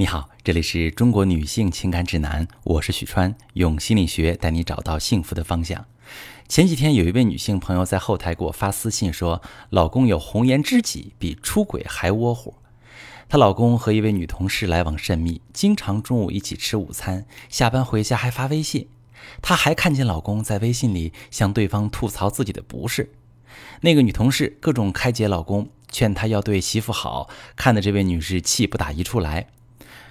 你好，这里是中国女性情感指南，我是许川，用心理学带你找到幸福的方向。前几天有一位女性朋友在后台给我发私信说，老公有红颜知己，比出轨还窝火。她老公和一位女同事来往甚密，经常中午一起吃午餐，下班回家还发微信。她还看见老公在微信里向对方吐槽自己的不是。那个女同事各种开解老公，劝他要对媳妇好，看的这位女士气不打一处来。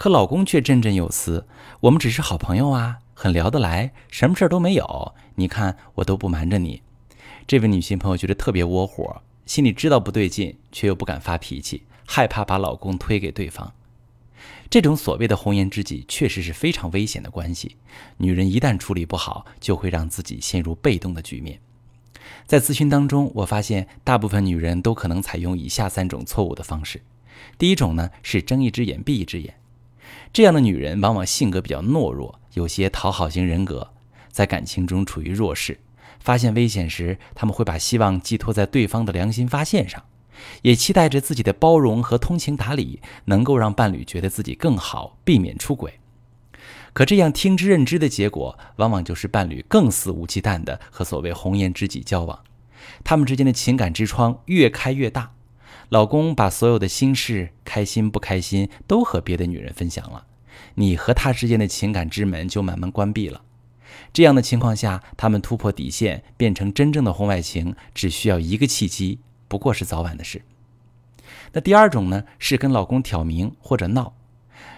可老公却振振有词：“我们只是好朋友啊，很聊得来，什么事儿都没有。你看我都不瞒着你。”这位女性朋友觉得特别窝火，心里知道不对劲，却又不敢发脾气，害怕把老公推给对方。这种所谓的红颜知己，确实是非常危险的关系。女人一旦处理不好，就会让自己陷入被动的局面。在咨询当中，我发现大部分女人都可能采用以下三种错误的方式。第一种呢，是睁一只眼闭一只眼。这样的女人往往性格比较懦弱，有些讨好型人格，在感情中处于弱势。发现危险时，他们会把希望寄托在对方的良心发现上，也期待着自己的包容和通情达理能够让伴侣觉得自己更好，避免出轨。可这样听之任之的结果，往往就是伴侣更肆无忌惮地和所谓红颜知己交往，他们之间的情感之窗越开越大。老公把所有的心事，开心不开心，都和别的女人分享了，你和他之间的情感之门就慢慢关闭了。这样的情况下，他们突破底线，变成真正的婚外情，只需要一个契机，不过是早晚的事。那第二种呢，是跟老公挑明或者闹，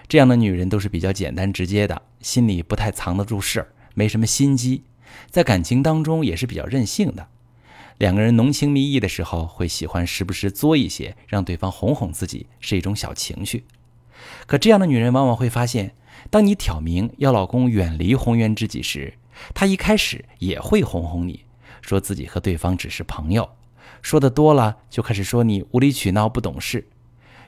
这样的女人都是比较简单直接的，心里不太藏得住事儿，没什么心机，在感情当中也是比较任性的。两个人浓情蜜意的时候，会喜欢时不时作一些，让对方哄哄自己，是一种小情绪。可这样的女人往往会发现，当你挑明要老公远离红颜知己时，她一开始也会哄哄你，说自己和对方只是朋友。说的多了，就开始说你无理取闹、不懂事。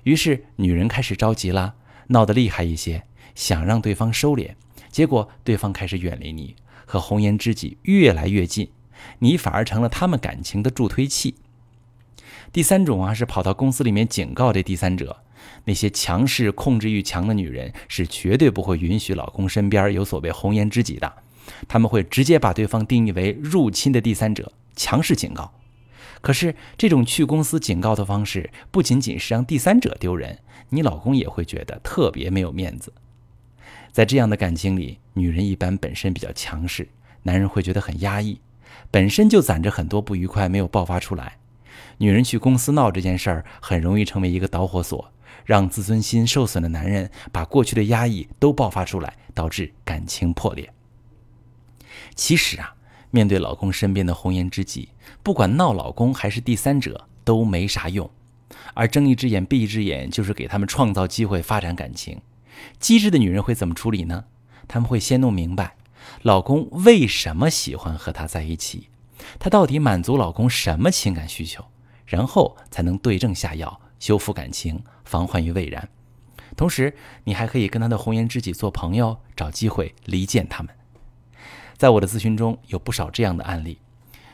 于是女人开始着急了，闹得厉害一些，想让对方收敛。结果对方开始远离你，和红颜知己越来越近。你反而成了他们感情的助推器。第三种啊，是跑到公司里面警告这第三者，那些强势、控制欲强的女人是绝对不会允许老公身边有所谓红颜知己的，他们会直接把对方定义为入侵的第三者，强势警告。可是这种去公司警告的方式，不仅仅是让第三者丢人，你老公也会觉得特别没有面子。在这样的感情里，女人一般本身比较强势，男人会觉得很压抑。本身就攒着很多不愉快没有爆发出来，女人去公司闹这件事儿，很容易成为一个导火索，让自尊心受损的男人把过去的压抑都爆发出来，导致感情破裂。其实啊，面对老公身边的红颜知己，不管闹老公还是第三者都没啥用，而睁一只眼闭一只眼，就是给他们创造机会发展感情。机智的女人会怎么处理呢？他们会先弄明白。老公为什么喜欢和她在一起？她到底满足老公什么情感需求？然后才能对症下药，修复感情，防患于未然。同时，你还可以跟他的红颜知己做朋友，找机会离间他们。在我的咨询中，有不少这样的案例：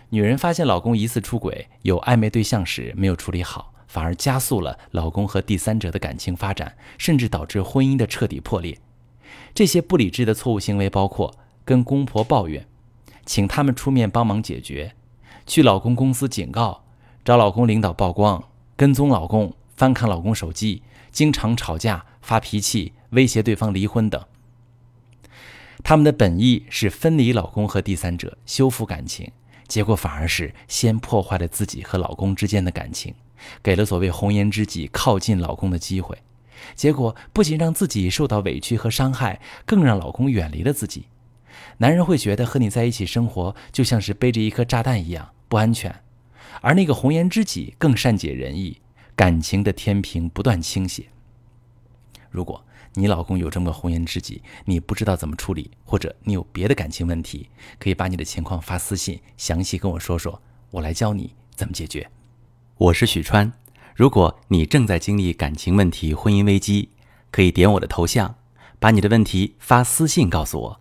女人发现老公疑似出轨，有暧昧对象时没有处理好，反而加速了老公和第三者的感情发展，甚至导致婚姻的彻底破裂。这些不理智的错误行为包括。跟公婆抱怨，请他们出面帮忙解决；去老公公司警告，找老公领导曝光，跟踪老公，翻看老公手机，经常吵架、发脾气、威胁对方离婚等。他们的本意是分离老公和第三者，修复感情，结果反而是先破坏了自己和老公之间的感情，给了所谓红颜知己靠近老公的机会，结果不仅让自己受到委屈和伤害，更让老公远离了自己。男人会觉得和你在一起生活就像是背着一颗炸弹一样不安全，而那个红颜知己更善解人意，感情的天平不断倾斜。如果你老公有这么个红颜知己，你不知道怎么处理，或者你有别的感情问题，可以把你的情况发私信，详细跟我说说，我来教你怎么解决。我是许川，如果你正在经历感情问题、婚姻危机，可以点我的头像，把你的问题发私信告诉我。